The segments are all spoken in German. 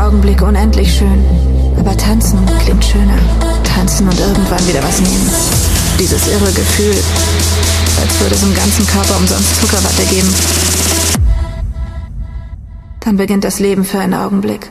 Augenblick unendlich schön. Aber tanzen klingt schöner. Tanzen und irgendwann wieder was nehmen. Dieses irre Gefühl, als würde es im ganzen Körper umsonst Zuckerwatte geben. Dann beginnt das Leben für einen Augenblick.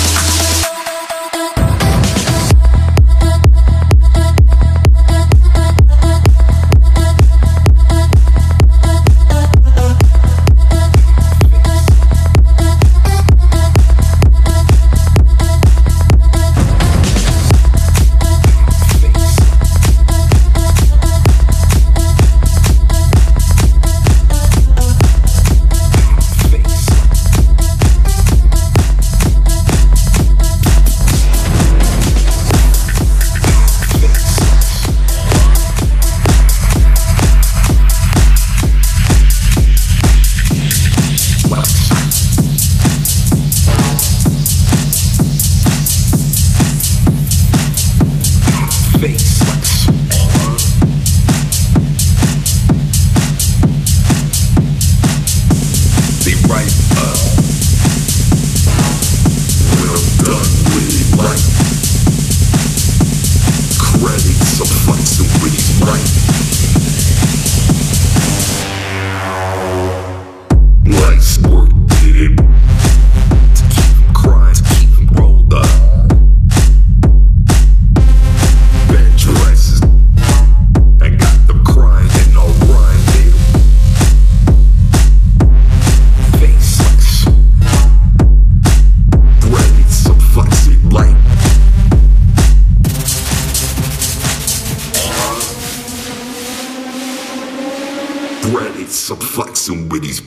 somebody's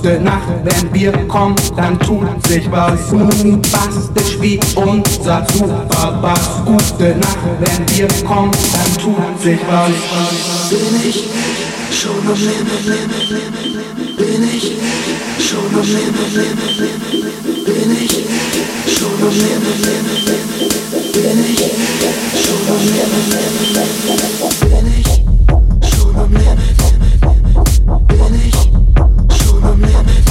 Gute Nacht, wenn wir kommen, dann tut sich was. Bombastisch wie unser Superbass. Gute Nacht, wenn wir kommen, dann tut sich was. Bin ich schon am Limit? Bin ich schon am Limit? Bin ich schon am Limit? Bin ich schon am Limit? Bin ich schon am Limit? Bin ich me.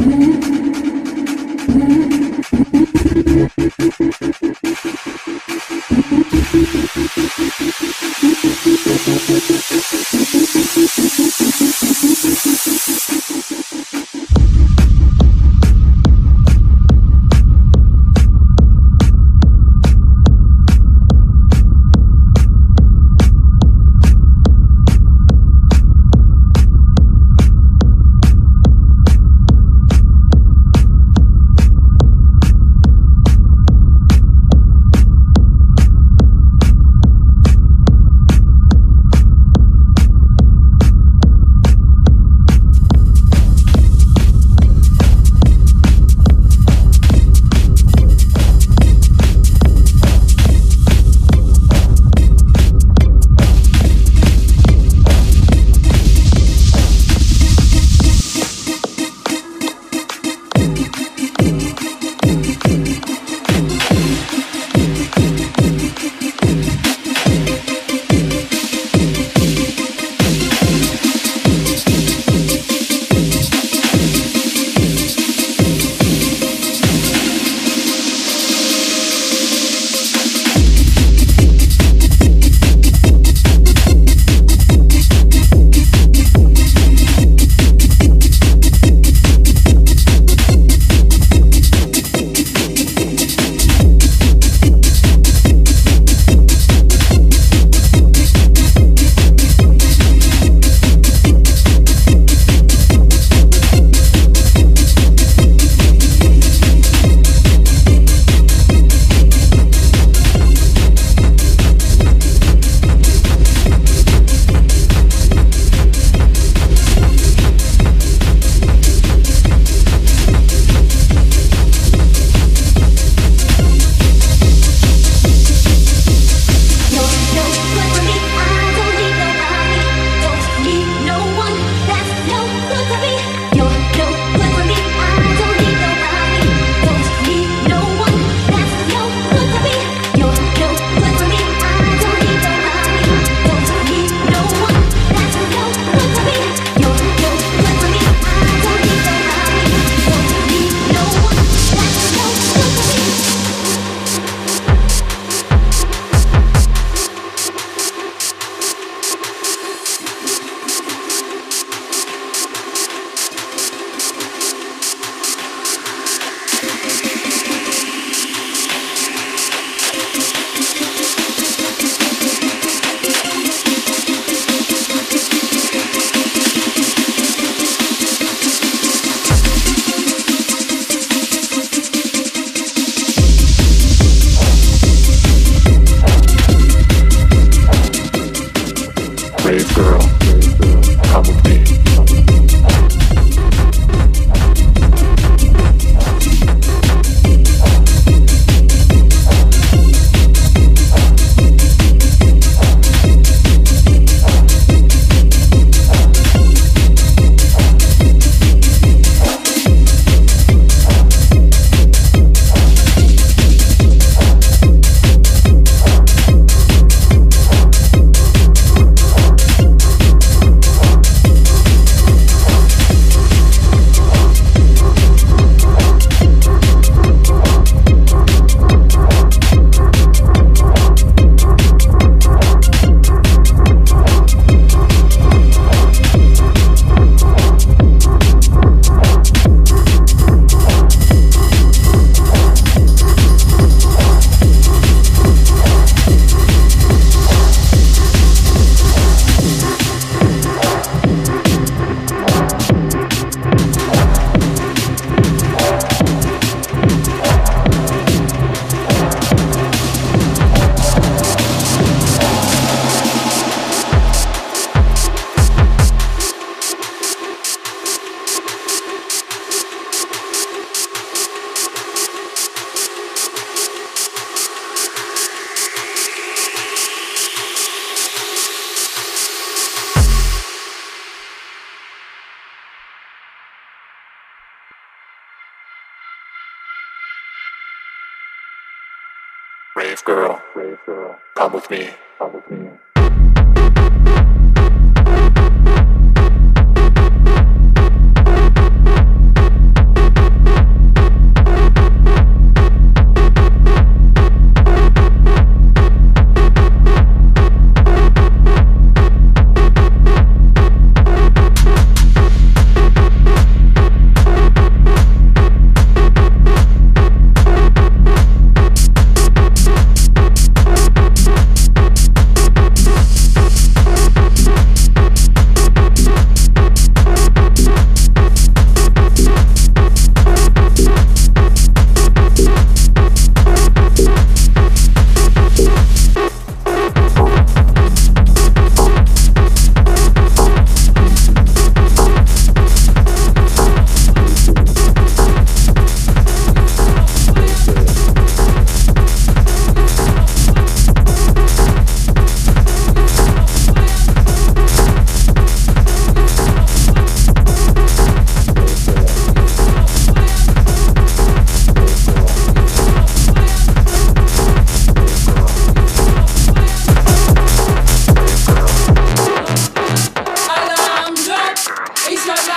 Mm-hmm. girl, come with me.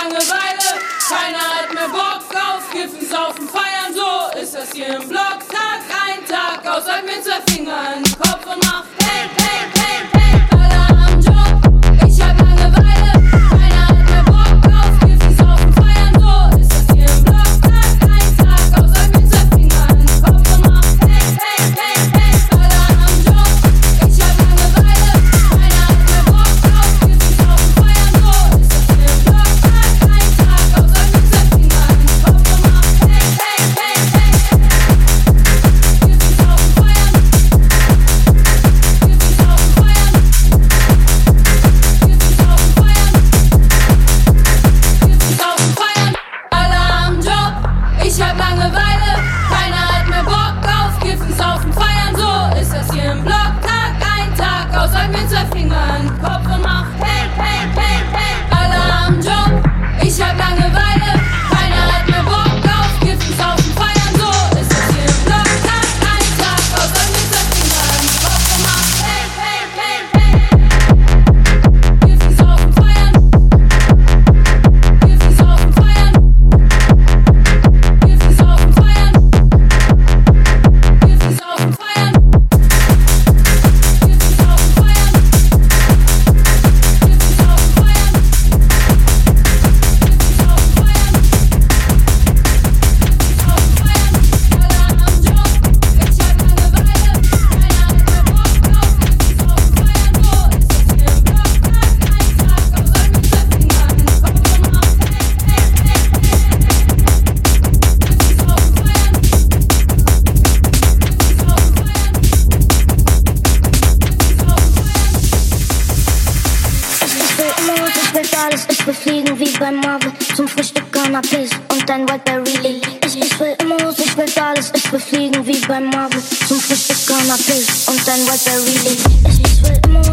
Langeweile, keiner hat mehr Bock auf Kiffen, saufen, feiern, so ist das hier im Block. Tag ein, Tag aus, halt sag mir zwei Finger in den Kopf und mach Wir fliegen wie beim Marvel zum Frühstück Canapé und dein Raspberry Lee. Es ist für immer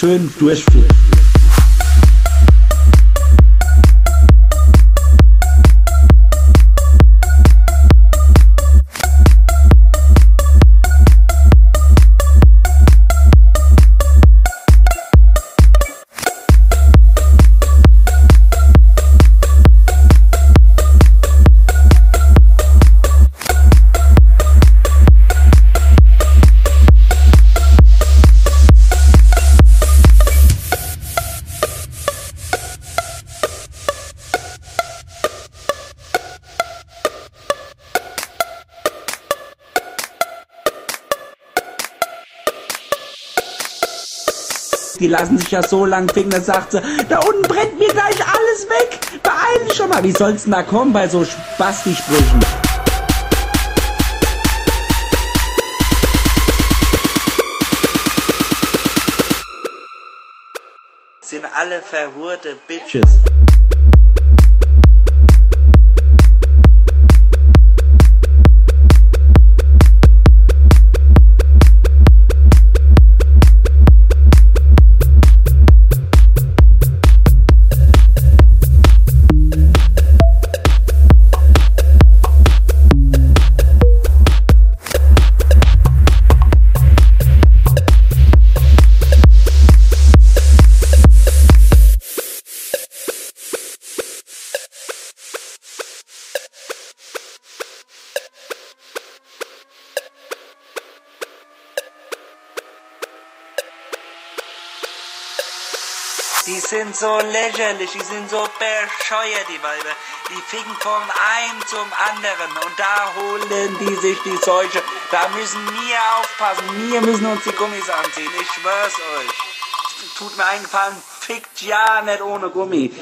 schön durchführen. Die lassen sich ja so lang ficken, da sagt sie, da unten brennt mir gleich alles weg. Beeil dich schon mal. Wie soll's denn da kommen bei so Spasti-Sprüchen? Sind alle verhurte Bitches. Die sind so lächerlich, die sind so bescheuert, die Weiber. Die ficken von einem zum anderen und da holen die sich die Seuche. Da müssen wir aufpassen, wir müssen uns die Gummis anziehen, ich schwör's euch. Tut mir eingefallen, fickt ja nicht ohne Gummi.